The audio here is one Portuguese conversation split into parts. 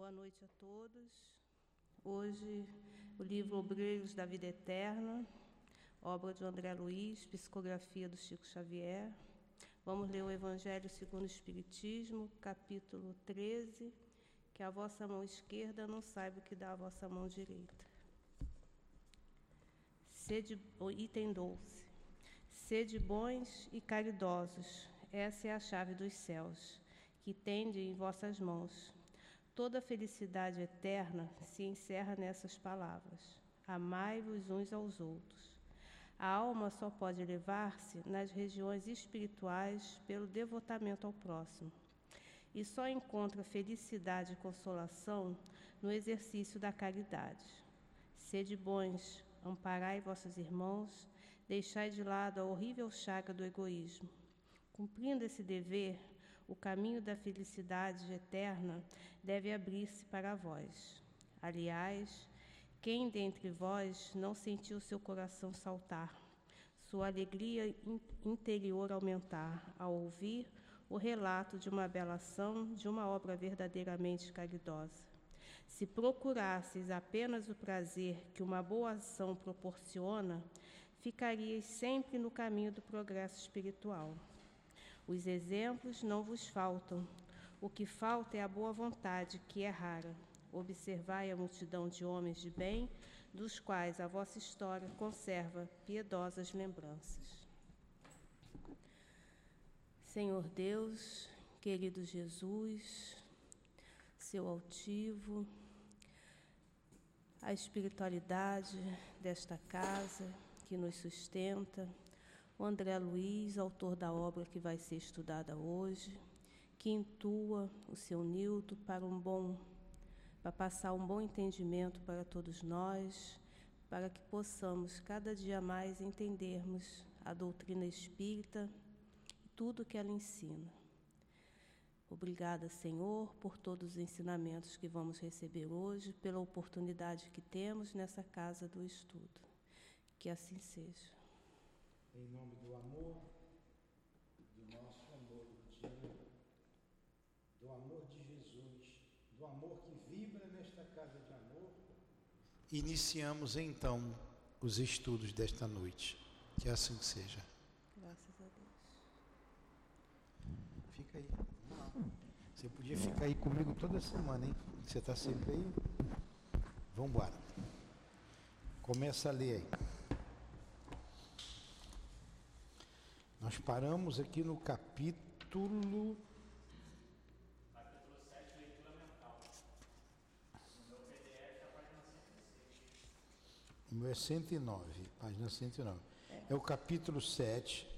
Boa noite a todos. Hoje, o livro Obreiros da Vida Eterna, obra de André Luiz, psicografia do Chico Xavier. Vamos ler o Evangelho segundo o Espiritismo, capítulo 13, que a vossa mão esquerda não saiba o que dá a vossa mão direita. Sede, item 12. Sede bons e caridosos, essa é a chave dos céus, que tende em vossas mãos Toda a felicidade eterna se encerra nessas palavras: Amai-vos uns aos outros. A alma só pode elevar-se nas regiões espirituais pelo devotamento ao próximo. E só encontra felicidade e consolação no exercício da caridade. Sede bons, amparai vossos irmãos, deixai de lado a horrível chaga do egoísmo. Cumprindo esse dever, o caminho da felicidade eterna deve abrir-se para vós. Aliás, quem dentre vós não sentiu seu coração saltar, sua alegria interior aumentar ao ouvir o relato de uma bela ação, de uma obra verdadeiramente caridosa? Se procurasseis apenas o prazer que uma boa ação proporciona, ficariais sempre no caminho do progresso espiritual. Os exemplos não vos faltam. O que falta é a boa vontade, que é rara. Observai a multidão de homens de bem, dos quais a vossa história conserva piedosas lembranças. Senhor Deus, querido Jesus, seu altivo, a espiritualidade desta casa que nos sustenta, o André Luiz, autor da obra que vai ser estudada hoje, que intua o seu Nildo para um bom para passar um bom entendimento para todos nós, para que possamos cada dia mais entendermos a doutrina espírita e tudo que ela ensina. Obrigada, Senhor, por todos os ensinamentos que vamos receber hoje, pela oportunidade que temos nessa casa do estudo. Que assim seja em nome do amor, do nosso amor do dia, do amor de Jesus, do amor que vibra nesta casa de amor. Iniciamos então os estudos desta noite. Que assim seja. Graças a Deus. Fica aí. Você podia ficar aí comigo toda semana, hein? Você está sempre aí? Vamos embora. Começa a ler aí. Nós paramos aqui no capítulo. Capítulo 7, leitura mental. No meu PDF, a página 106. O meu é 109, página 109. É. é o capítulo 7,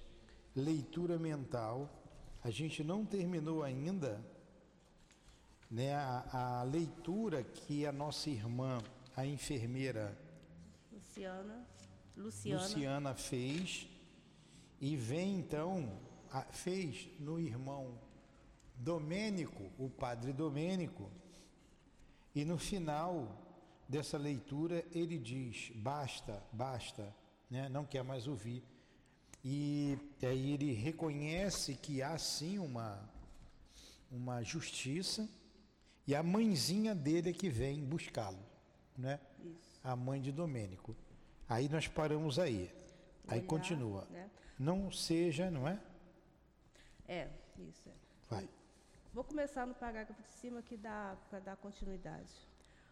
leitura mental. A gente não terminou ainda né, a, a leitura que a nossa irmã, a enfermeira Luciana, Luciana. Luciana fez e vem então, fez no irmão Domênico, o padre Domênico, e no final dessa leitura ele diz: basta, basta, né? não quer mais ouvir. E aí ele reconhece que há sim uma, uma justiça, e a mãezinha dele é que vem buscá-lo, né? Isso. A mãe de Domênico. Aí nós paramos aí. Aí olhar, continua. Né? Não seja, não é? É, isso. É. Vai. Vou começar no parágrafo de cima que dá para dar continuidade.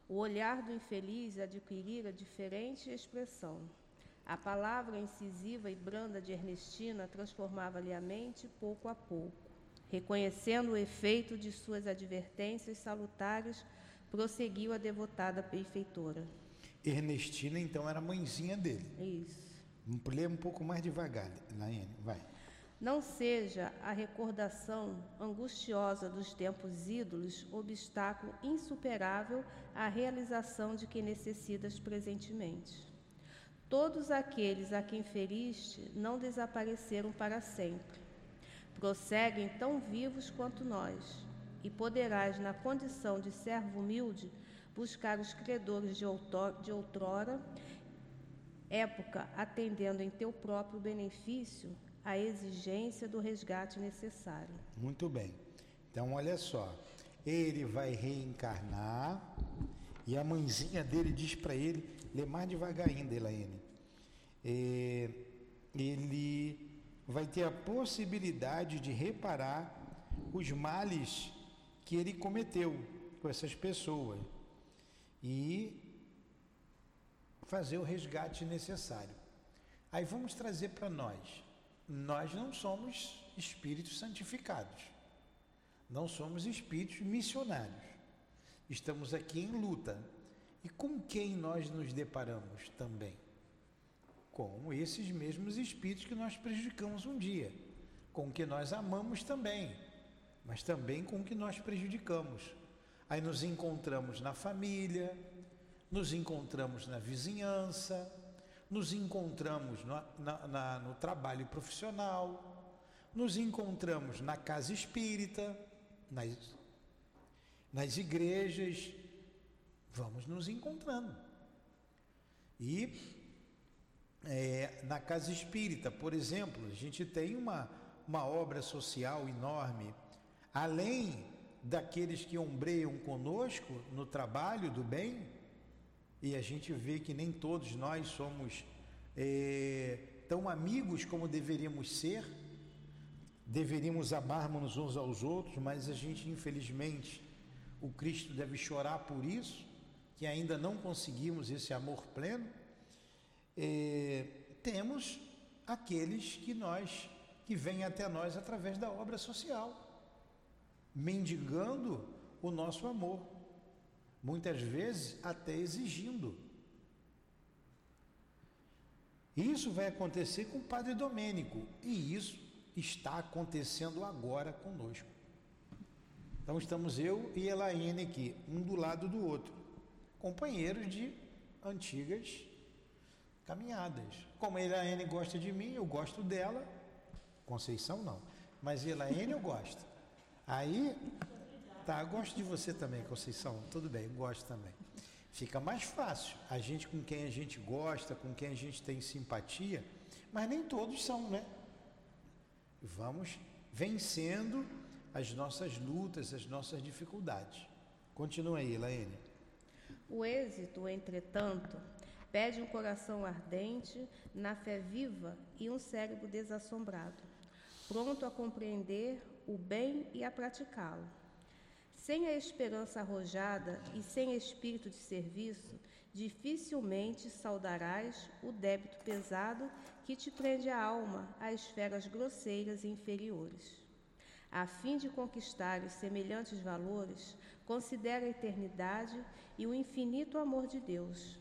O olhar do infeliz adquirira diferente expressão. A palavra incisiva e branda de Ernestina transformava-lhe a mente pouco a pouco. Reconhecendo o efeito de suas advertências salutares, prosseguiu a devotada benfeitora. Ernestina, então, era mãezinha dele. Isso. Lê um pouco mais devagar, Laiane, vai. Não seja a recordação angustiosa dos tempos ídolos obstáculo insuperável à realização de que necessitas presentemente. Todos aqueles a quem feriste não desapareceram para sempre. Prosseguem tão vivos quanto nós, e poderás, na condição de servo humilde, buscar os credores de outrora época atendendo em teu próprio benefício a exigência do resgate necessário. Muito bem. Então, olha só. ele vai reencarnar e a mãezinha dele diz para ele, lê mais devagar ainda, Elaine, é, ele vai ter a possibilidade de reparar os males que ele cometeu com essas pessoas e fazer o resgate necessário. Aí vamos trazer para nós. Nós não somos espíritos santificados. Não somos espíritos missionários. Estamos aqui em luta. E com quem nós nos deparamos também? Com esses mesmos espíritos que nós prejudicamos um dia, com que nós amamos também, mas também com que nós prejudicamos. Aí nos encontramos na família, nos encontramos na vizinhança, nos encontramos no, na, na, no trabalho profissional, nos encontramos na casa espírita, nas, nas igrejas, vamos nos encontrando. E é, na casa espírita, por exemplo, a gente tem uma, uma obra social enorme, além daqueles que ombreiam conosco no trabalho do bem, e a gente vê que nem todos nós somos é, tão amigos como deveríamos ser, deveríamos amarmos uns aos outros, mas a gente, infelizmente, o Cristo deve chorar por isso, que ainda não conseguimos esse amor pleno. É, temos aqueles que nós que vêm até nós através da obra social, mendigando o nosso amor muitas vezes até exigindo. Isso vai acontecer com o Padre Domênico e isso está acontecendo agora conosco. Então estamos eu e Elaine aqui, um do lado do outro, companheiros de antigas caminhadas. Como a Elaine gosta de mim, eu gosto dela. Conceição não, mas Elaine eu gosto. Aí Tá, gosto de você também, Conceição. Tudo bem, gosto também. Fica mais fácil. A gente com quem a gente gosta, com quem a gente tem simpatia, mas nem todos são, né? Vamos vencendo as nossas lutas, as nossas dificuldades. Continua aí, Elaine. O êxito, entretanto, pede um coração ardente, na fé viva e um cérebro desassombrado, pronto a compreender o bem e a praticá-lo. Sem a esperança arrojada e sem espírito de serviço, dificilmente saudarás o débito pesado que te prende a alma a esferas grosseiras e inferiores. A fim de conquistar os semelhantes valores, considera a eternidade e o infinito amor de Deus.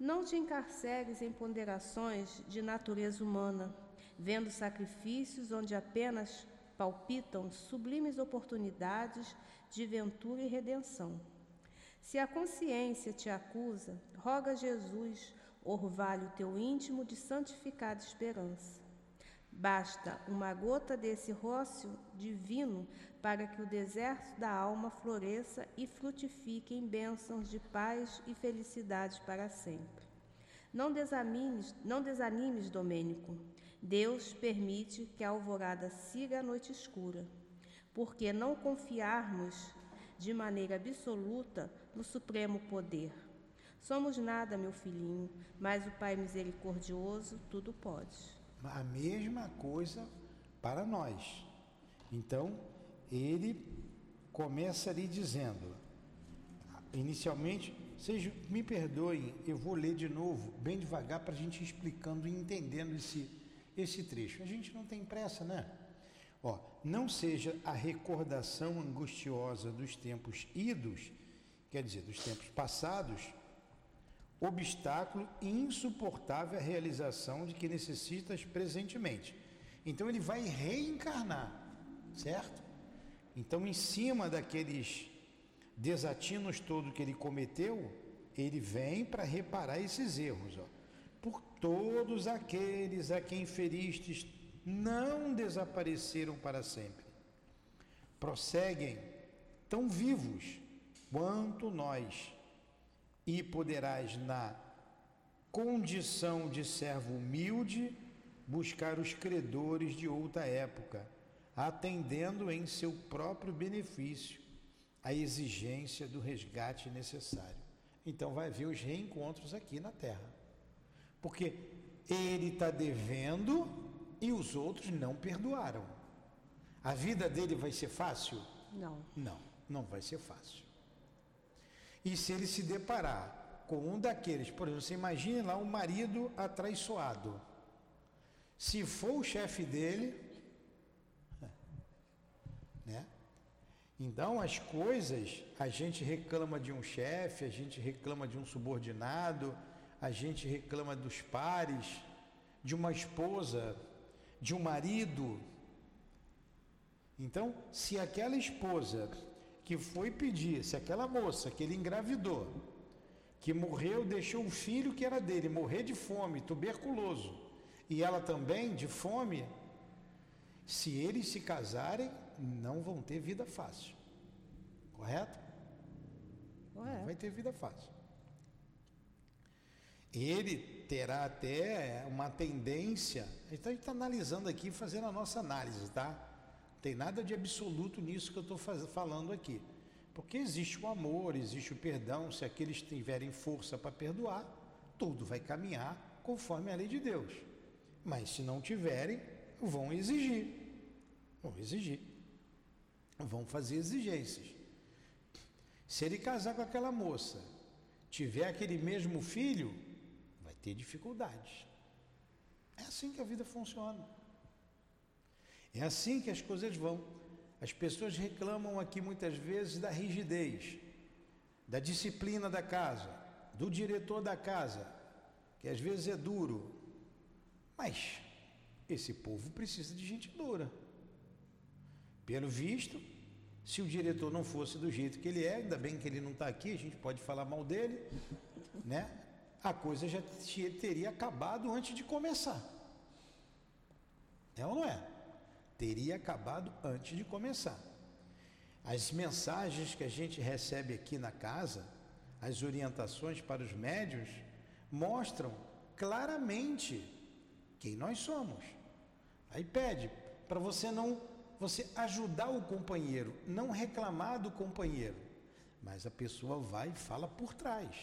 Não te encarceres em ponderações de natureza humana, vendo sacrifícios onde apenas palpitam sublimes oportunidades de ventura e redenção. Se a consciência te acusa, roga a Jesus, orvalho teu íntimo de santificada esperança. Basta uma gota desse rócio divino para que o deserto da alma floresça e frutifique em bênçãos de paz e felicidade para sempre. Não desanimes, não desanimes, Domênico. Deus permite que a alvorada siga a noite escura porque não confiarmos de maneira absoluta no supremo poder. Somos nada, meu filhinho, mas o Pai misericordioso tudo pode. A mesma coisa para nós. Então, ele começa ali dizendo, inicialmente, vocês me perdoem, eu vou ler de novo, bem devagar, para a gente explicando e entendendo esse, esse trecho. A gente não tem pressa, né? Ó, não seja a recordação angustiosa dos tempos idos, quer dizer, dos tempos passados, obstáculo insuportável à realização de que necessitas presentemente. Então ele vai reencarnar, certo? Então, em cima daqueles desatinos todos que ele cometeu, ele vem para reparar esses erros. Ó. Por todos aqueles a quem feristes não desapareceram para sempre. Prosseguem tão vivos quanto nós, e poderás, na condição de servo humilde, buscar os credores de outra época, atendendo em seu próprio benefício a exigência do resgate necessário. Então vai haver os reencontros aqui na Terra. Porque ele está devendo e os outros não perdoaram. A vida dele vai ser fácil? Não. Não, não vai ser fácil. E se ele se deparar com um daqueles, por exemplo, você imagine lá um marido atraiçoado. Se for o chefe dele, né? Então as coisas, a gente reclama de um chefe, a gente reclama de um subordinado, a gente reclama dos pares, de uma esposa, de um marido. Então, se aquela esposa que foi pedir, se aquela moça que ele engravidou, que morreu, deixou um filho que era dele morrer de fome, tuberculoso, e ela também de fome, se eles se casarem, não vão ter vida fácil. Correto? Correto. Não vai ter vida fácil. Ele terá até uma tendência. Então a gente está analisando aqui, fazendo a nossa análise, tá? Não tem nada de absoluto nisso que eu estou falando aqui. Porque existe o amor, existe o perdão. Se aqueles tiverem força para perdoar, tudo vai caminhar conforme a lei de Deus. Mas se não tiverem, vão exigir. Vão exigir. Vão fazer exigências. Se ele casar com aquela moça, tiver aquele mesmo filho, ter dificuldades. É assim que a vida funciona. É assim que as coisas vão. As pessoas reclamam aqui muitas vezes da rigidez, da disciplina da casa, do diretor da casa, que às vezes é duro. Mas esse povo precisa de gente dura. Pelo visto, se o diretor não fosse do jeito que ele é, ainda bem que ele não está aqui, a gente pode falar mal dele, né? A coisa já teria acabado antes de começar. É ou não é? Teria acabado antes de começar. As mensagens que a gente recebe aqui na casa, as orientações para os médios, mostram claramente quem nós somos. Aí pede para você não você ajudar o companheiro, não reclamar do companheiro. Mas a pessoa vai e fala por trás,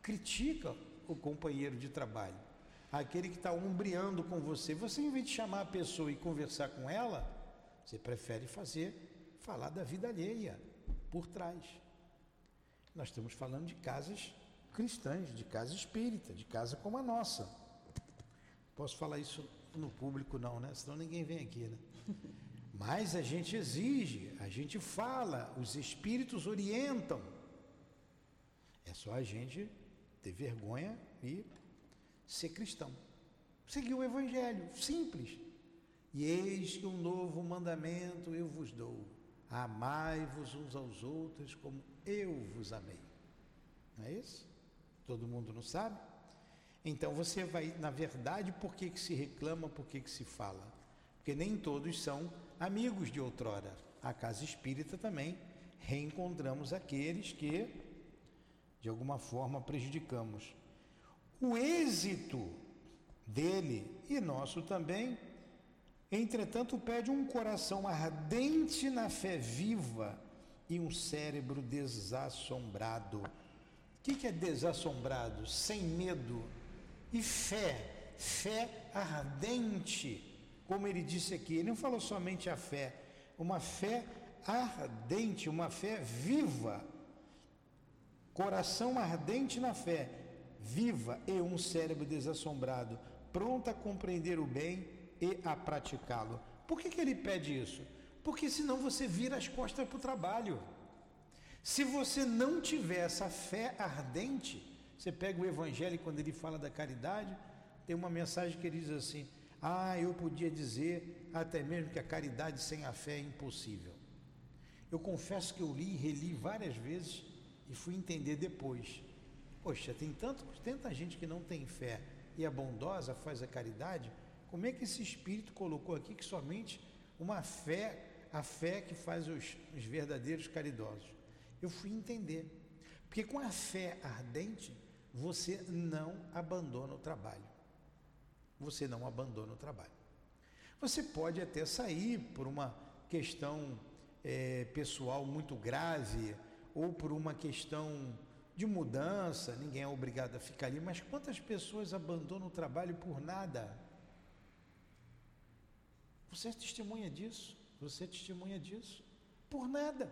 critica o companheiro de trabalho, aquele que está umbreando com você. Você, em vez de chamar a pessoa e conversar com ela, você prefere fazer, falar da vida alheia, por trás. Nós estamos falando de casas cristãs, de casa espírita, de casa como a nossa. Posso falar isso no público, não, né? Senão ninguém vem aqui, né? Mas a gente exige, a gente fala, os espíritos orientam. É só a gente ter vergonha e ser cristão. Seguir o Evangelho, simples. E eis que um novo mandamento eu vos dou: amai-vos uns aos outros como eu vos amei. Não é isso? Todo mundo não sabe? Então você vai, na verdade, por que, que se reclama, por que, que se fala? Porque nem todos são amigos de outrora. A casa espírita também reencontramos aqueles que, de alguma forma, prejudicamos. O êxito dele e nosso também, entretanto, pede um coração ardente na fé viva e um cérebro desassombrado. O que é desassombrado? Sem medo. E fé, fé ardente como ele disse aqui, ele não falou somente a fé, uma fé ardente, uma fé viva. Coração ardente na fé, viva e um cérebro desassombrado, pronto a compreender o bem e a praticá-lo. Por que, que ele pede isso? Porque senão você vira as costas para o trabalho. Se você não tiver essa fé ardente, você pega o Evangelho quando ele fala da caridade, tem uma mensagem que ele diz assim: ah, eu podia dizer até mesmo que a caridade sem a fé é impossível. Eu confesso que eu li e reli várias vezes e fui entender depois. Poxa, tem tanto, tanta gente que não tem fé e é bondosa, faz a caridade. Como é que esse Espírito colocou aqui que somente uma fé, a fé que faz os, os verdadeiros caridosos? Eu fui entender. Porque com a fé ardente, você não abandona o trabalho você não abandona o trabalho. Você pode até sair por uma questão é, pessoal muito grave ou por uma questão de mudança, ninguém é obrigado a ficar ali, mas quantas pessoas abandonam o trabalho por nada? Você é testemunha disso, você é testemunha disso, por nada.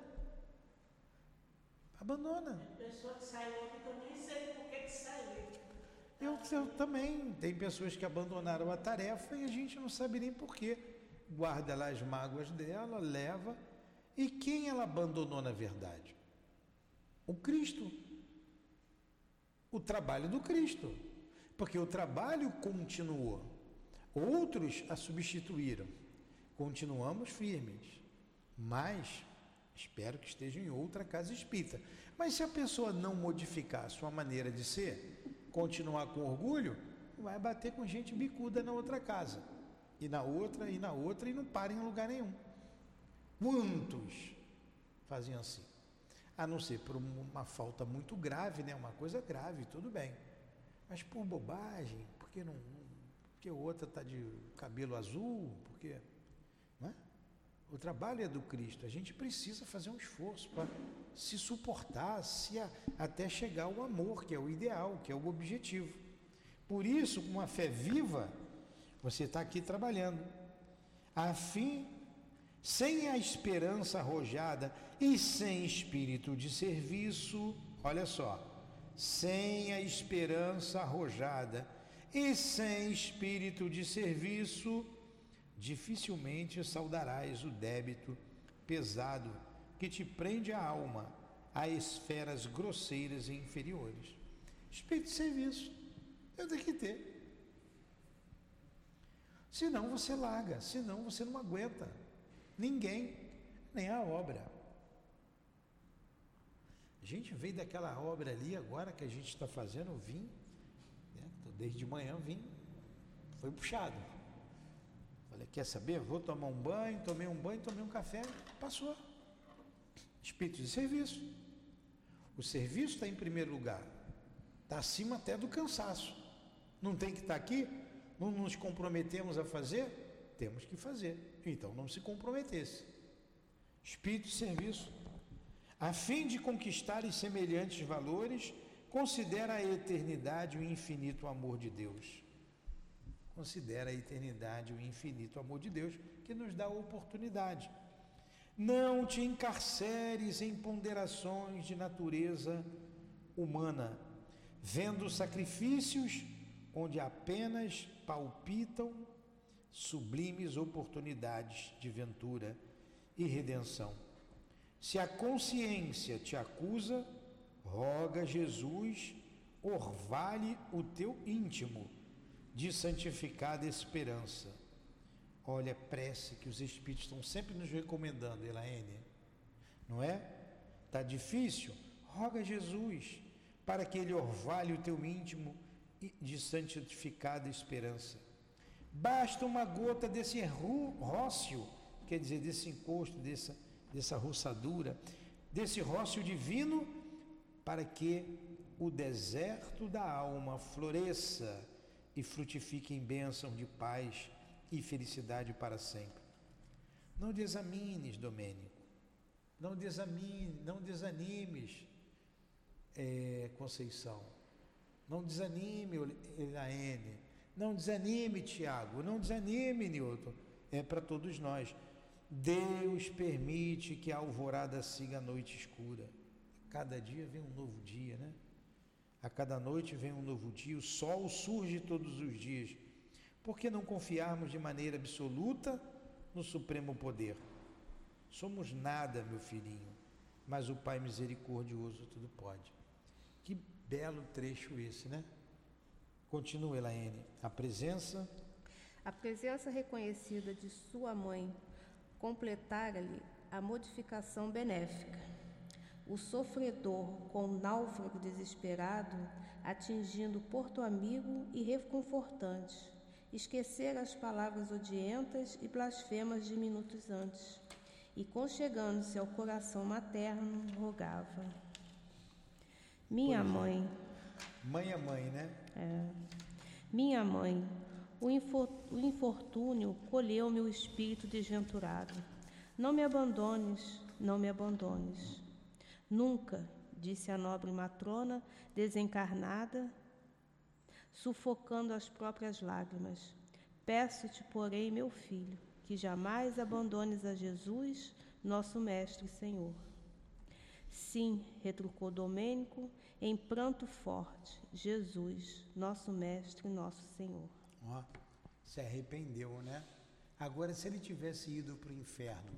Abandona. Pessoa que sai ontem que eu nem sei por que, que saiu. Eu, eu também. Tem pessoas que abandonaram a tarefa e a gente não sabe nem porquê. Guarda lá as mágoas dela, leva. E quem ela abandonou na verdade? O Cristo. O trabalho do Cristo. Porque o trabalho continuou. Outros a substituíram. Continuamos firmes. Mas espero que esteja em outra casa espírita. Mas se a pessoa não modificar a sua maneira de ser, continuar com orgulho, vai bater com gente bicuda na outra casa. E na outra, e na outra, e não para em lugar nenhum. Quantos faziam assim? A não ser por uma falta muito grave, né? Uma coisa grave, tudo bem. Mas por bobagem, porque não, porque outra está de cabelo azul, porque, não é? O trabalho é do Cristo. A gente precisa fazer um esforço para se suportar, se a, até chegar ao amor, que é o ideal, que é o objetivo. Por isso, com uma fé viva, você está aqui trabalhando, a fim, sem a esperança arrojada e sem espírito de serviço, olha só, sem a esperança arrojada e sem espírito de serviço, dificilmente saudarás o débito pesado que te prende a alma a esferas grosseiras e inferiores. Espírito de serviço, eu tenho que ter. Senão você larga, senão você não aguenta. Ninguém, nem a obra. A gente veio daquela obra ali agora que a gente está fazendo, vim, né? desde manhã vim, foi puxado. Falei, quer saber? Vou tomar um banho, tomei um banho, tomei um café, passou. Espírito de serviço. O serviço está em primeiro lugar. Está acima até do cansaço. Não tem que estar tá aqui? Não nos comprometemos a fazer? Temos que fazer. Então não se comprometesse. Espírito de serviço. A fim de conquistar semelhantes valores, considera a eternidade o infinito amor de Deus. Considera a eternidade o infinito amor de Deus que nos dá a oportunidade. Não te encarceres em ponderações de natureza humana, vendo sacrifícios onde apenas palpitam sublimes oportunidades de ventura e redenção. Se a consciência te acusa, roga Jesus, orvalhe o teu íntimo de santificada esperança Olha, prece que os Espíritos estão sempre nos recomendando, Elaine. Não é? Está difícil? Roga Jesus para que Ele orvalhe o teu íntimo de santificada esperança. Basta uma gota desse rócio, quer dizer, desse encosto, dessa, dessa roçadura, desse rócio divino, para que o deserto da alma floresça e frutifique em bênção de paz e felicidade para sempre. Não desamines, Domênico. Não desamine, não desanimes, é, Conceição. Não desanime, Elaine. Não desanime, Tiago. Não desanime, Newton. É para todos nós. Deus permite que a alvorada siga a noite escura. Cada dia vem um novo dia, né? A cada noite vem um novo dia. O sol surge todos os dias. Por que não confiarmos de maneira absoluta no Supremo Poder? Somos nada, meu filhinho, mas o Pai misericordioso tudo pode. Que belo trecho esse, né? Continua, Elaine. A presença. A presença reconhecida de sua mãe completara-lhe a modificação benéfica. O sofredor, com o náufrago desesperado, atingindo porto amigo e reconfortante, esquecer as palavras odientas e blasfemas de minutos antes, e conchegando-se ao coração materno, rogava: Minha pois é. mãe. Mãe é mãe, né? É. Minha mãe, o infortúnio colheu meu espírito desventurado. Não me abandones, não me abandones. Nunca, disse a nobre matrona, desencarnada, sufocando as próprias lágrimas. Peço-te, porém, meu filho, que jamais abandones a Jesus, nosso Mestre e Senhor. Sim, retrucou Domênico, em pranto forte, Jesus, nosso Mestre e nosso Senhor. Ó, se arrependeu, né? Agora, se ele tivesse ido para o inferno,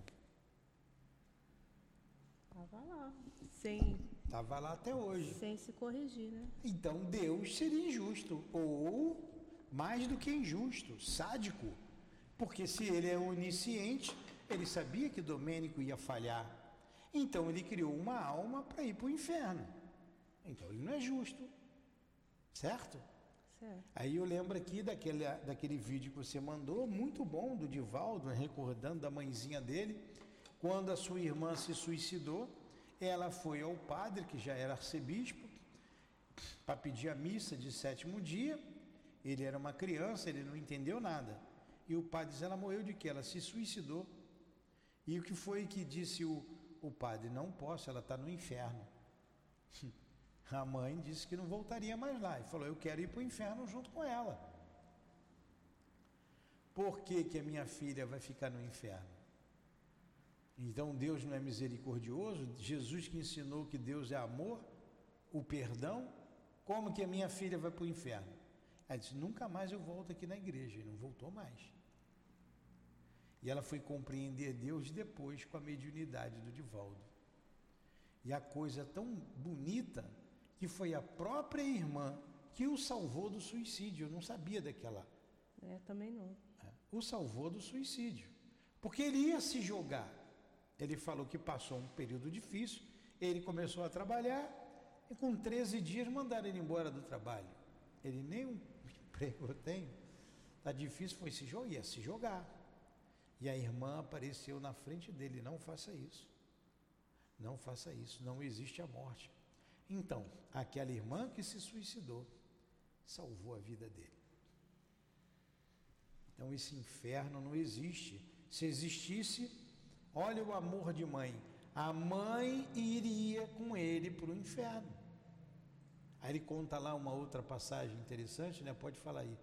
Estava lá, sem, estava lá até hoje. sem se corrigir, né? Então Deus seria injusto, ou mais do que injusto, sádico. Porque se ele é onisciente, ele sabia que Domênico ia falhar. Então ele criou uma alma para ir para o inferno. Então ele não é justo. Certo? Certo. Aí eu lembro aqui daquele, daquele vídeo que você mandou, muito bom, do Divaldo, né, recordando da mãezinha dele. Quando a sua irmã se suicidou, ela foi ao padre, que já era arcebispo, para pedir a missa de sétimo dia. Ele era uma criança, ele não entendeu nada. E o padre disse: Ela morreu de quê? Ela se suicidou. E o que foi que disse o, o padre? Não posso, ela está no inferno. A mãe disse que não voltaria mais lá e falou: Eu quero ir para o inferno junto com ela. Por que, que a minha filha vai ficar no inferno? Então Deus não é misericordioso? Jesus que ensinou que Deus é amor, o perdão, como que a minha filha vai para o inferno? Ela disse: Nunca mais eu volto aqui na igreja. E não voltou mais. E ela foi compreender Deus depois com a mediunidade do Divaldo. E a coisa tão bonita que foi a própria irmã que o salvou do suicídio. Eu não sabia daquela. É, também não. É, o salvou do suicídio. Porque ele ia se jogar. Ele falou que passou um período difícil, ele começou a trabalhar e com 13 dias mandaram ele embora do trabalho. Ele nem um emprego eu tenho. Está difícil, foi se jogar, ia se jogar. E a irmã apareceu na frente dele, não faça isso. Não faça isso, não existe a morte. Então, aquela irmã que se suicidou salvou a vida dele. Então, esse inferno não existe. Se existisse, olha o amor de mãe. A mãe iria com ele para o inferno. Aí ele conta lá uma outra passagem interessante, né? Pode falar aí.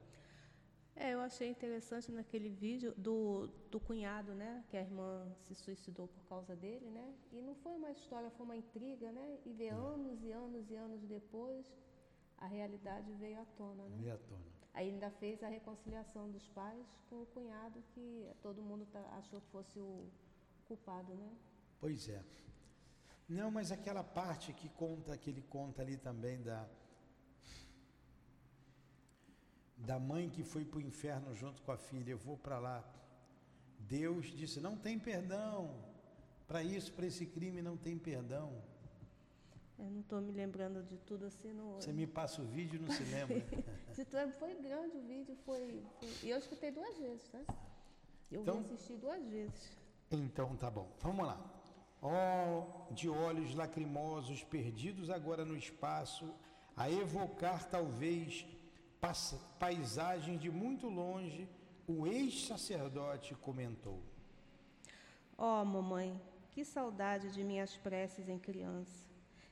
É, eu achei interessante naquele vídeo do, do cunhado, né? Que a irmã se suicidou por causa dele, né? E não foi uma história, foi uma intriga, né? E ver anos e anos e anos depois, a realidade veio à tona, né? Veio à tona. Aí ainda fez a reconciliação dos pais com o cunhado, que todo mundo tá, achou que fosse o culpado, né? Pois é. Não, mas aquela parte que conta, que ele conta ali também da da mãe que foi para o inferno junto com a filha, eu vou para lá. Deus disse: não tem perdão. Para isso, para esse crime, não tem perdão. Eu não estou me lembrando de tudo assim. No... Você me passa o vídeo e não se lembra. Tu- foi grande o vídeo, foi, foi- E eu escutei duas vezes, tá? Eu Então- vi assistir duas vezes. Então tá bom, vamos lá. Ó, de olhos lacrimosos, perdidos agora no espaço, a evocar talvez paisagens de muito longe, o ex-sacerdote comentou. Ó, mamãe, que saudade de minhas preces em criança.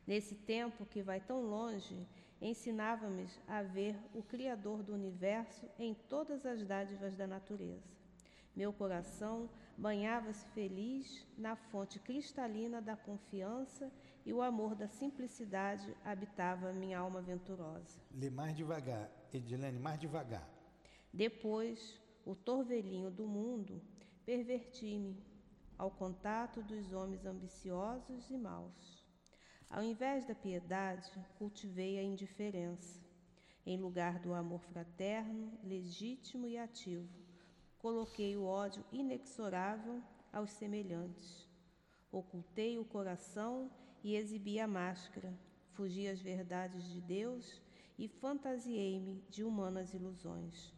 Nesse tempo que vai tão longe, ensinava-me a ver o Criador do universo em todas as dádivas da natureza. Meu coração banhava-se feliz na fonte cristalina da confiança e o amor da simplicidade habitava minha alma venturosa. Lê mais devagar, Edilene, mais devagar. Depois, o torvelinho do mundo perverti-me ao contato dos homens ambiciosos e maus. Ao invés da piedade, cultivei a indiferença. Em lugar do amor fraterno, legítimo e ativo, coloquei o ódio inexorável aos semelhantes. Ocultei o coração e exibi a máscara. Fugi às verdades de Deus e fantasiei-me de humanas ilusões.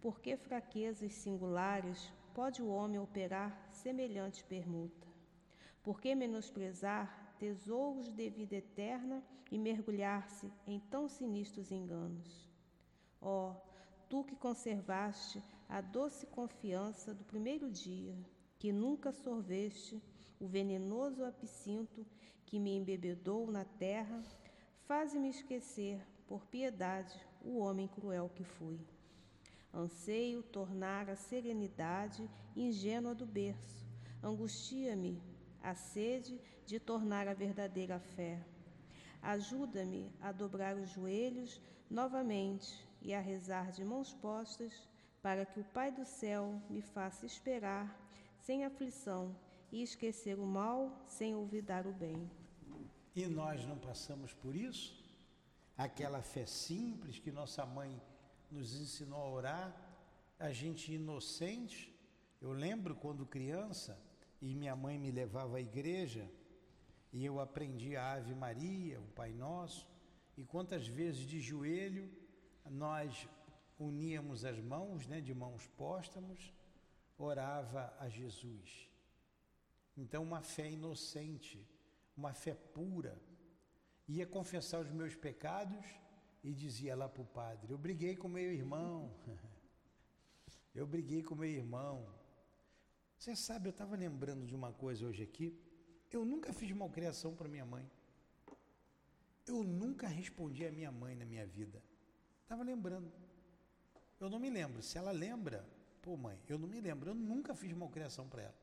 Por que fraquezas singulares pode o homem operar semelhante permuta? Por que menosprezar tesouros de vida eterna e mergulhar-se em tão sinistros enganos? Ó, tu que conservaste a doce confiança do primeiro dia, que que nunca sorveste o venenoso absinto que me embebedou na terra, faze-me esquecer, por piedade, o homem cruel que fui. Anseio tornar a serenidade ingênua do berço, angustia-me a sede de tornar a verdadeira fé. Ajuda-me a dobrar os joelhos novamente e a rezar de mãos postas, para que o Pai do céu me faça esperar sem aflição e esquecer o mal sem olvidar o bem. E nós não passamos por isso? Aquela fé simples que nossa mãe nos ensinou a orar, a gente inocente. Eu lembro quando criança e minha mãe me levava à igreja e eu aprendi a Ave Maria, o Pai Nosso, e quantas vezes de joelho nós uníamos as mãos, né, de mãos póstamos, orava a Jesus. Então, uma fé inocente, uma fé pura. Ia confessar os meus pecados e dizia lá para o padre: Eu briguei com meu irmão. Eu briguei com meu irmão. Você sabe, eu estava lembrando de uma coisa hoje aqui. Eu nunca fiz malcriação para minha mãe. Eu nunca respondi a minha mãe na minha vida. Estava lembrando. Eu não me lembro. Se ela lembra, pô, mãe, eu não me lembro. Eu nunca fiz malcriação para ela.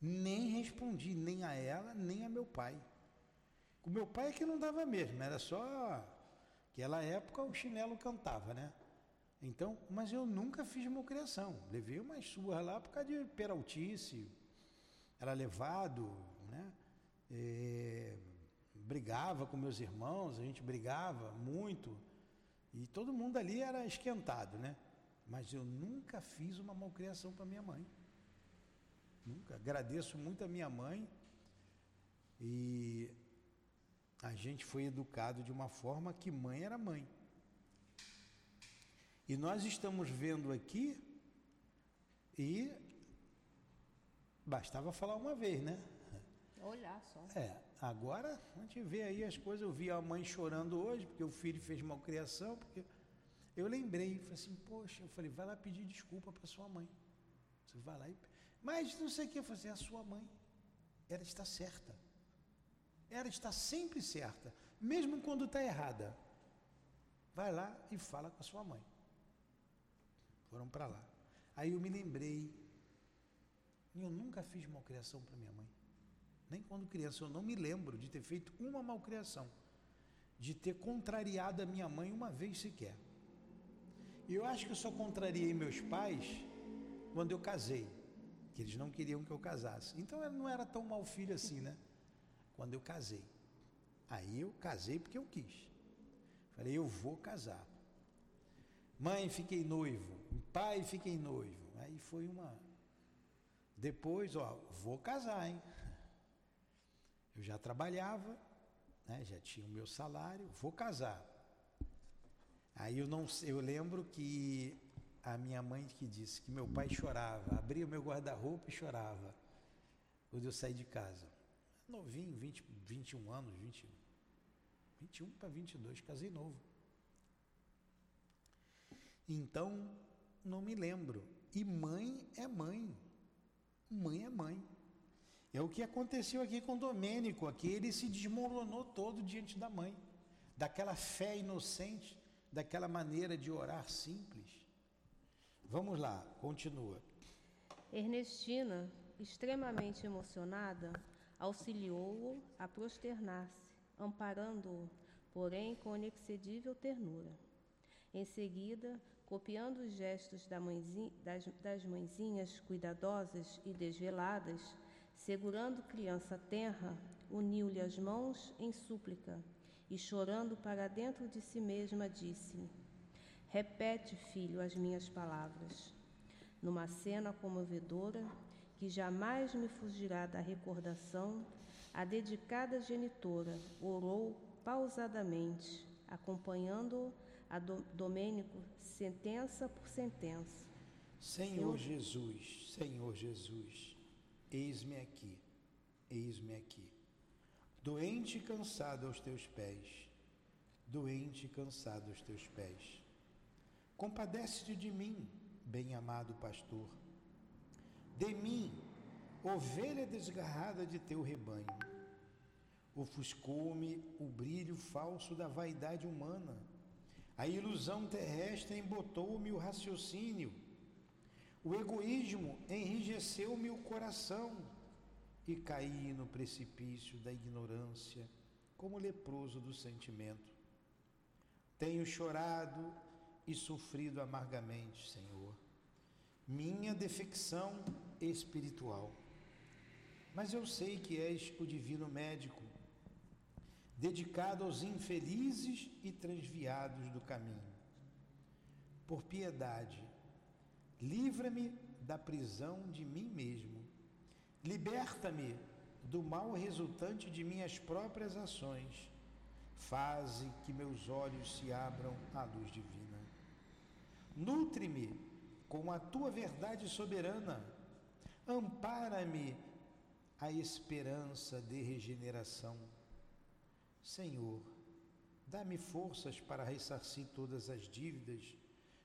Nem respondi nem a ela, nem a meu pai. O meu pai é que não dava mesmo, era só. Aquela época o chinelo cantava, né? Então, mas eu nunca fiz malcriação. Levei umas suas lá por causa de peraltice, era levado, né? É, brigava com meus irmãos, a gente brigava muito. E todo mundo ali era esquentado, né? Mas eu nunca fiz uma malcriação para minha mãe. Nunca. Agradeço muito a minha mãe. E a gente foi educado de uma forma que mãe era mãe. E nós estamos vendo aqui, e bastava falar uma vez, né? Olhar só. É, agora a gente vê aí as coisas. Eu vi a mãe chorando hoje, porque o filho fez malcriação, porque eu lembrei, falei assim, poxa, eu falei, vai lá pedir desculpa para sua mãe. Você vai lá e. Mas não sei o que, eu falei assim, a sua mãe, ela está certa. Ela está sempre certa, mesmo quando está errada. Vai lá e fala com a sua mãe. Foram para lá. Aí eu me lembrei. Eu nunca fiz malcriação para minha mãe. Nem quando criança. Eu não me lembro de ter feito uma malcriação. De ter contrariado a minha mãe uma vez sequer. E eu acho que eu só contrariei meus pais quando eu casei. Que eles não queriam que eu casasse. Então eu não era tão mal filho assim, né? Quando eu casei. Aí eu casei porque eu quis. Falei, eu vou casar. Mãe, fiquei noivo. Pai, fiquei noivo. Aí foi uma. Depois, ó, vou casar, hein? Eu já trabalhava, né? já tinha o meu salário, vou casar. Aí eu não eu lembro que a minha mãe que disse que meu pai chorava, abria o meu guarda-roupa e chorava quando eu saí de casa. Novinho, 20, 21 anos, 20, 21 para 22, casei novo. Então, não me lembro. E mãe é mãe. Mãe é mãe. É o que aconteceu aqui com Domênico, aqui ele se desmoronou todo diante da mãe, daquela fé inocente, daquela maneira de orar simples. Vamos lá, continua. Ernestina, extremamente emocionada, auxiliou-o a prosternar-se, amparando-o, porém com inexcedível ternura. Em seguida, copiando os gestos das, mãezinhas cuidadosas e desveladas, segurando criança tenra, uniu-lhe as mãos em súplica e, chorando para dentro de si mesma, disse-lhe: Repete, filho, as minhas palavras. Numa cena comovedora que jamais me fugirá da recordação, a dedicada genitora orou pausadamente, acompanhando-o a Domênico sentença por sentença. Senhor Jesus, Senhor Jesus, eis-me aqui, eis-me aqui, doente e cansado aos teus pés, doente e cansado aos teus pés. Compadece-te de mim, bem-amado pastor. De mim, ovelha desgarrada de teu rebanho. Ofuscou-me o brilho falso da vaidade humana. A ilusão terrestre embotou-me o raciocínio. O egoísmo enrijeceu-me o coração e caí no precipício da ignorância, como leproso do sentimento. Tenho chorado e sofrido amargamente, Senhor, minha defecção espiritual. Mas eu sei que és o divino médico, dedicado aos infelizes e transviados do caminho. Por piedade, livra-me da prisão de mim mesmo. Liberta-me do mal resultante de minhas próprias ações. Faze que meus olhos se abram à luz divina. Nutre-me com a tua verdade soberana. Ampara-me a esperança de regeneração. Senhor, dá-me forças para ressarcir todas as dívidas,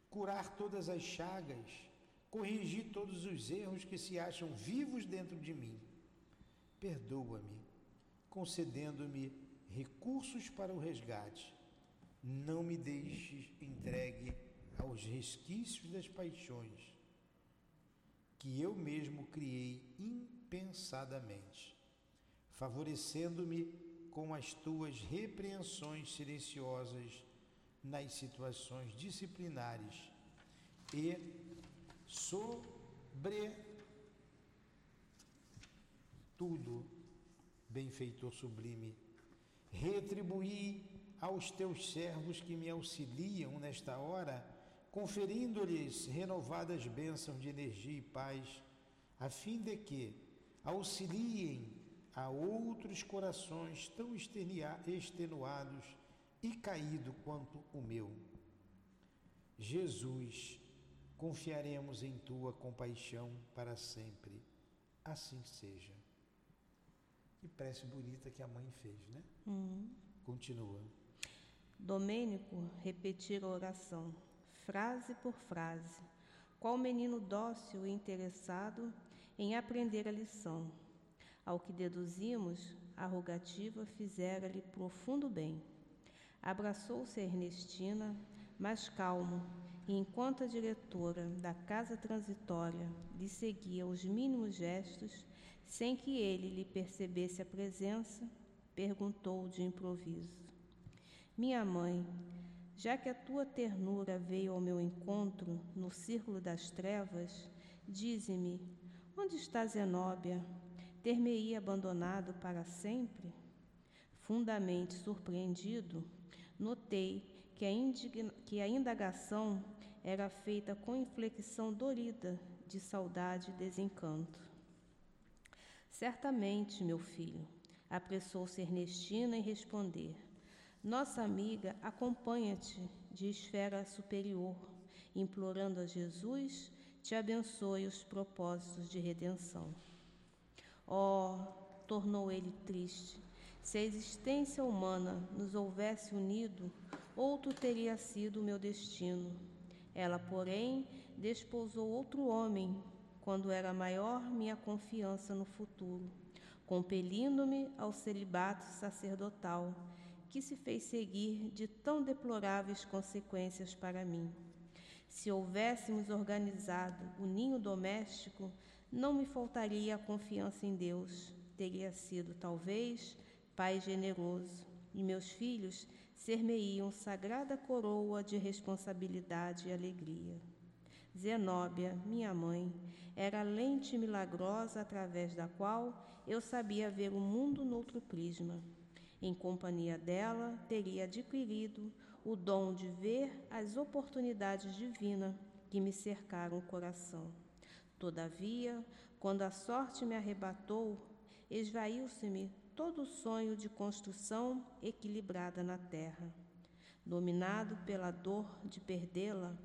curar todas as chagas, corrigir todos os erros que se acham vivos dentro de mim. Perdoa-me, concedendo-me recursos para o resgate. Não me deixes entregue aos resquícios das paixões que eu mesmo criei impensadamente, favorecendo-me com as tuas repreensões silenciosas nas situações disciplinares e sobre tudo, benfeitor sublime, retribuí aos teus servos que me auxiliam nesta hora conferindo-lhes renovadas bênçãos de energia e paz, a fim de que auxiliem a outros corações tão extenuados e caídos quanto o meu. Jesus, confiaremos em tua compaixão para sempre. Assim seja. Que prece bonita que a mãe fez, né? Uhum. Continua. Domênico repetir a oração frase por frase, qual menino dócil e interessado em aprender a lição. Ao que deduzimos, a rogativa fizera-lhe profundo bem. Abraçou-se a Ernestina, mais calmo, e enquanto a diretora da casa transitória lhe seguia os mínimos gestos, sem que ele lhe percebesse a presença, perguntou de improviso: Minha mãe, já que a tua ternura veio ao meu encontro no círculo das trevas, dize-me: onde está Zenóbia? Ter-me-ia abandonado para sempre? Fundamente surpreendido, notei que a, que a indagação era feita com inflexão dorida de saudade e desencanto. Certamente, meu filho, apressou-se Ernestina em responder. Nossa amiga acompanha-te de esfera superior, implorando a Jesus te abençoe os propósitos de redenção. Oh, tornou ele triste, se a existência humana nos houvesse unido, outro teria sido o meu destino. Ela, porém, desposou outro homem, quando era maior minha confiança no futuro, compelindo-me ao celibato sacerdotal que se fez seguir de tão deploráveis consequências para mim. Se houvéssemos organizado o ninho doméstico, não me faltaria a confiança em Deus. Teria sido, talvez, Pai generoso, e meus filhos ser-me-iam sagrada coroa de responsabilidade e alegria. Zenóbia, minha mãe, era a lente milagrosa através da qual eu sabia ver o mundo noutro prisma. Em companhia dela, teria adquirido o dom de ver as oportunidades divinas que me cercaram o coração. Todavia, quando a sorte me arrebatou, esvaiu-se-me todo o sonho de construção equilibrada na terra. Dominado pela dor de perdê-la,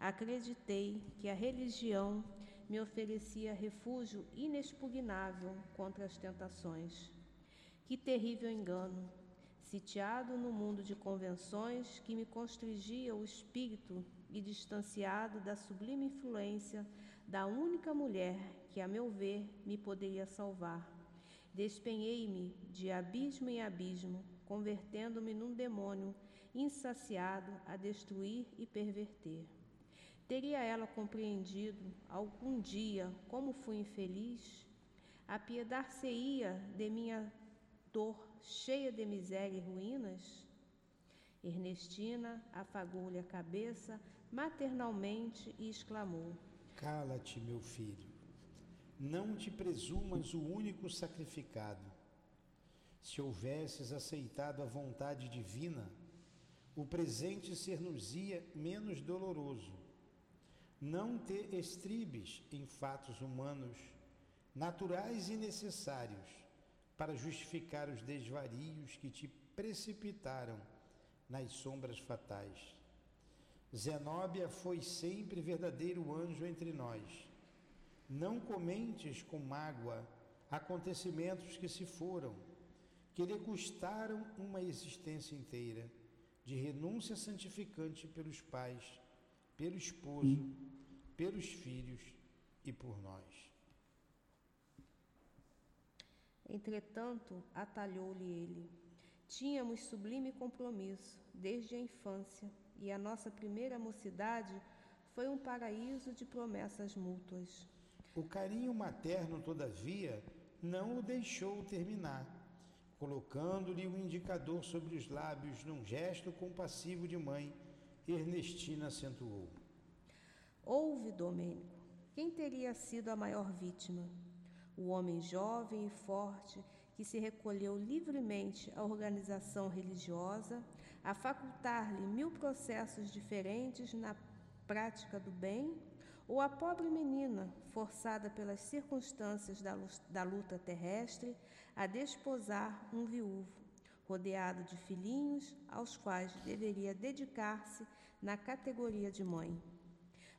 acreditei que a religião me oferecia refúgio inexpugnável contra as tentações. Que terrível engano! Sitiado no mundo de convenções que me constrigia o espírito e distanciado da sublime influência da única mulher que, a meu ver, me poderia salvar. Despenhei-me de abismo em abismo, convertendo-me num demônio insaciado a destruir e perverter. Teria ela compreendido algum dia como fui infeliz? Apiedar-se-ia de minha dor cheia de miséria e ruínas? Ernestina afagou-lhe a cabeça maternalmente e exclamou: Cala-te, meu filho. Não te presumas o único sacrificado. Se houvesses aceitado a vontade divina, o presente ser-nos-ia menos doloroso. Não te estribes em fatos humanos, naturais e necessários, para justificar os desvarios que te precipitaram nas sombras fatais. Zenóbia foi sempre verdadeiro anjo entre nós. Não comentes com mágoa acontecimentos que se foram, que lhe custaram uma existência inteira de renúncia santificante pelos pais, pelo esposo, pelos filhos e por nós. Entretanto, atalhou-lhe ele. Tínhamos sublime compromisso desde a infância e a nossa primeira mocidade foi um paraíso de promessas mútuas. O carinho materno, todavia, não o deixou terminar colocando-lhe o um indicador sobre os lábios num gesto compassivo de mãe, Ernestina acentuou. Ouve, Domênico, quem teria sido a maior vítima? O homem jovem e forte que se recolheu livremente à organização religiosa, a facultar-lhe mil processos diferentes na prática do bem, ou a pobre menina, forçada pelas circunstâncias da luta terrestre, a desposar um viúvo, rodeado de filhinhos aos quais deveria dedicar-se na categoria de mãe.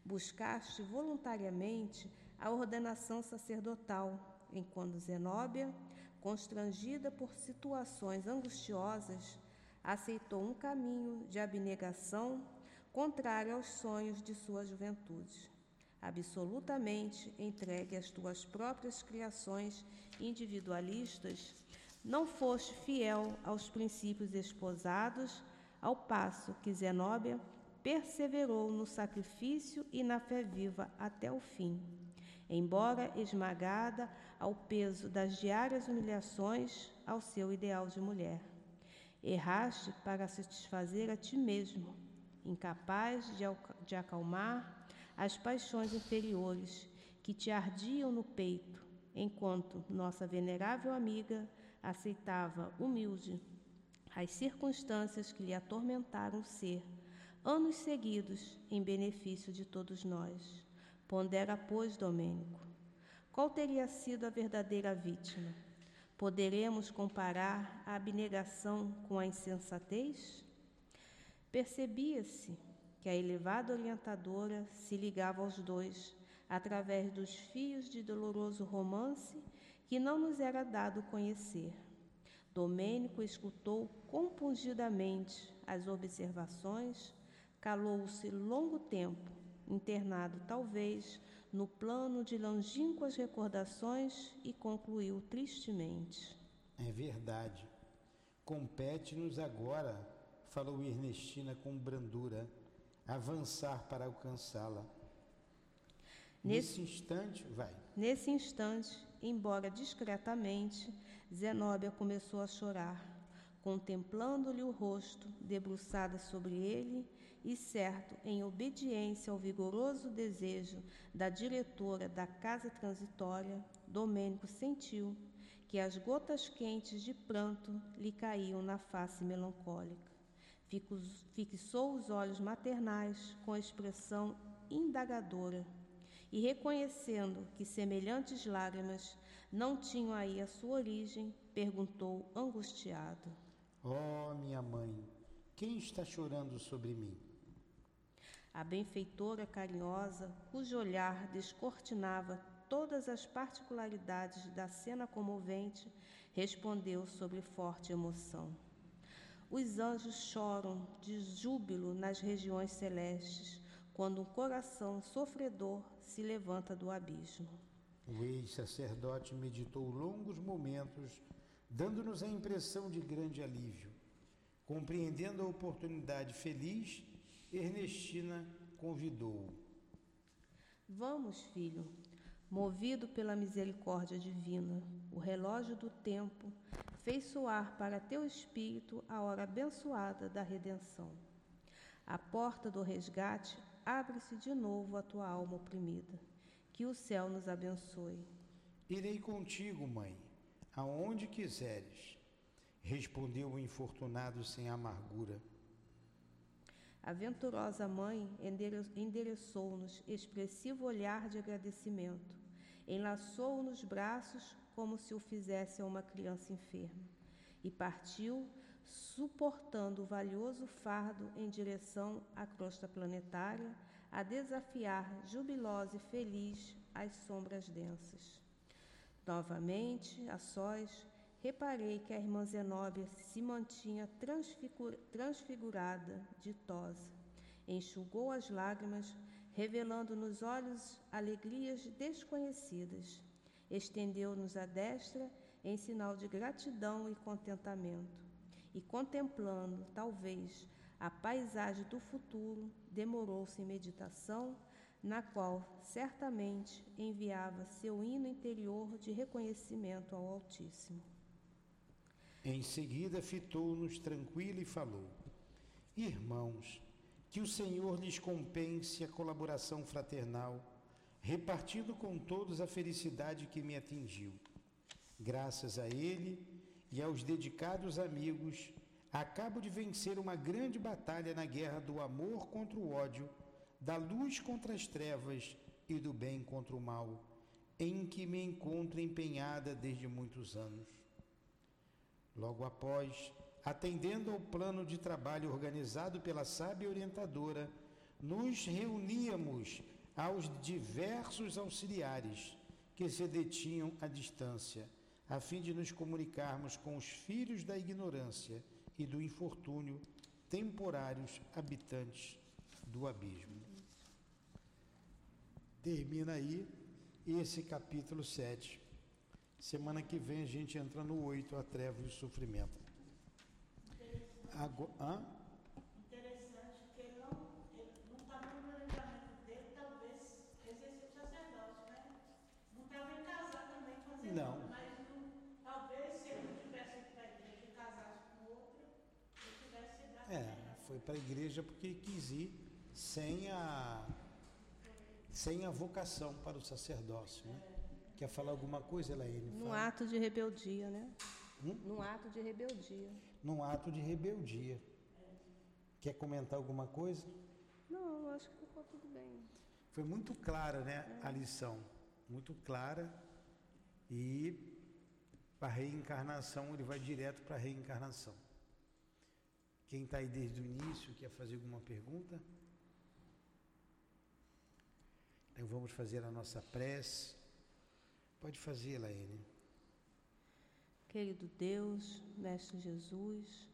Buscaste voluntariamente a ordenação sacerdotal, enquanto Zenóbia, constrangida por situações angustiosas, aceitou um caminho de abnegação contrário aos sonhos de sua juventude absolutamente entregue às tuas próprias criações individualistas, não foste fiel aos princípios esposados, ao passo que Zenóbia perseverou no sacrifício e na fé viva até o fim. Embora esmagada ao peso das diárias humilhações ao seu ideal de mulher. Erraste para satisfazer a ti mesmo, incapaz de acalmar as paixões inferiores que te ardiam no peito, enquanto nossa venerável amiga aceitava humilde as circunstâncias que lhe atormentaram o ser, anos seguidos em benefício de todos nós. Pondera, pois, Domênico, qual teria sido a verdadeira vítima? Poderemos comparar a abnegação com a insensatez? Percebia-se que a elevada orientadora se ligava aos dois através dos fios de doloroso romance que não nos era dado conhecer. Domênico escutou compungidamente as observações, calou-se longo tempo, internado talvez no plano de longínquas recordações e concluiu tristemente. É verdade. Compete-nos agora, falou Ernestina com brandura, avançar para alcançá-la. Nesse, nesse instante, vai. Nesse instante, embora discretamente, Zenóbia começou a chorar, contemplando-lhe o rosto, debruçada sobre ele, e certo, em obediência ao vigoroso desejo da diretora da casa transitória, Domênico sentiu que as gotas quentes de pranto lhe caíam na face melancólica. Fixou os olhos maternais com expressão indagadora e, reconhecendo que semelhantes lágrimas não tinham aí a sua origem, perguntou angustiado: Oh, minha mãe, quem está chorando sobre mim? A benfeitora carinhosa, cujo olhar descortinava todas as particularidades da cena comovente, respondeu sobre forte emoção. Os anjos choram de júbilo nas regiões celestes, quando um coração sofredor se levanta do abismo. O ex-sacerdote meditou longos momentos, dando-nos a impressão de grande alívio. Compreendendo a oportunidade feliz, Ernestina convidou-o. Vamos, filho, movido pela misericórdia divina, o relógio do tempo fez soar para teu espírito a hora abençoada da redenção. A porta do resgate abre-se de novo à tua alma oprimida. Que o céu nos abençoe. Irei contigo, mãe, aonde quiseres, respondeu o infortunado sem amargura. A venturosa mãe endereçou-nos expressivo olhar de agradecimento, enlaçou-o nos braços como se o fizesse a uma criança enferma e partiu suportando o valioso fardo em direção à crosta planetária, a desafiar jubilosa e feliz as sombras densas. Novamente, a sós, reparei que a irmã Zenóbia se mantinha transfigurada, ditosa. Enxugou as lágrimas, revelando nos olhos alegrias desconhecidas. Estendeu-nos a destra em sinal de gratidão e contentamento e contemplando, talvez, a paisagem do futuro, demorou-se em meditação, na qual certamente enviava seu hino interior de reconhecimento ao Altíssimo. Em seguida, fitou-nos tranquilo e falou: Irmãos, que o Senhor lhes compense a colaboração fraternal, repartindo com todos a felicidade que me atingiu. Graças a Ele, e aos dedicados amigos, acabo de vencer uma grande batalha na guerra do amor contra o ódio, da luz contra as trevas e do bem contra o mal, em que me encontro empenhada desde muitos anos. Logo após, atendendo ao plano de trabalho organizado pela sábia orientadora, nos reuníamos aos diversos auxiliares que se detinham à distância a fim de nos comunicarmos com os filhos da ignorância e do infortúnio, temporários habitantes do abismo. Termina aí esse capítulo 7. Semana que vem a gente entra no 8, a treva e o sofrimento. Agora, hã? Interessante que ele não não estava no planejamento dele, talvez exercer o sacerdócio, né? Não estava em casar também fazendo. Não. É, foi para a igreja porque quis ir sem a, sem a vocação para o sacerdócio. Né? Quer falar alguma coisa, Elaine? Num Fala. ato de rebeldia, né? Hum? Num ato de rebeldia. Num ato de rebeldia. Quer comentar alguma coisa? Não, acho que ficou tudo bem. Foi muito clara, né, é. a lição. Muito clara. E a reencarnação, ele vai direto para a reencarnação. Quem está aí desde o início quer fazer alguma pergunta? Então vamos fazer a nossa prece. Pode fazer, Laine. Querido Deus, Mestre Jesus,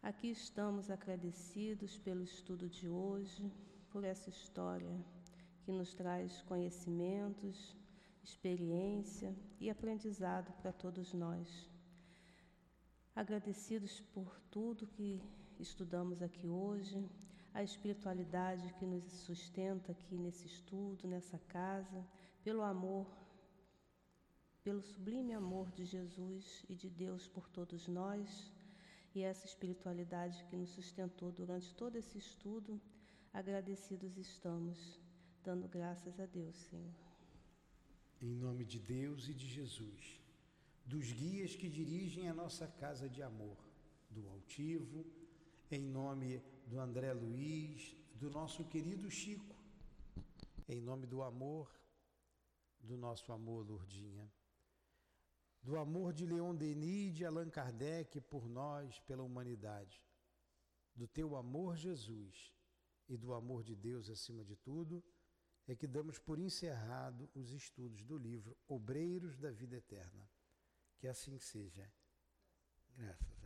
aqui estamos agradecidos pelo estudo de hoje, por essa história que nos traz conhecimentos, experiência e aprendizado para todos nós. Agradecidos por tudo que estudamos aqui hoje, a espiritualidade que nos sustenta aqui nesse estudo, nessa casa, pelo amor, pelo sublime amor de Jesus e de Deus por todos nós, e essa espiritualidade que nos sustentou durante todo esse estudo, agradecidos estamos, dando graças a Deus, Senhor. Em nome de Deus e de Jesus dos guias que dirigem a nossa casa de amor, do altivo, em nome do André Luiz, do nosso querido Chico, em nome do amor, do nosso amor, Lourdinha, do amor de Leon Denis e de Allan Kardec por nós, pela humanidade, do teu amor, Jesus, e do amor de Deus acima de tudo, é que damos por encerrado os estudos do livro Obreiros da Vida Eterna. Que assim seja. Graças.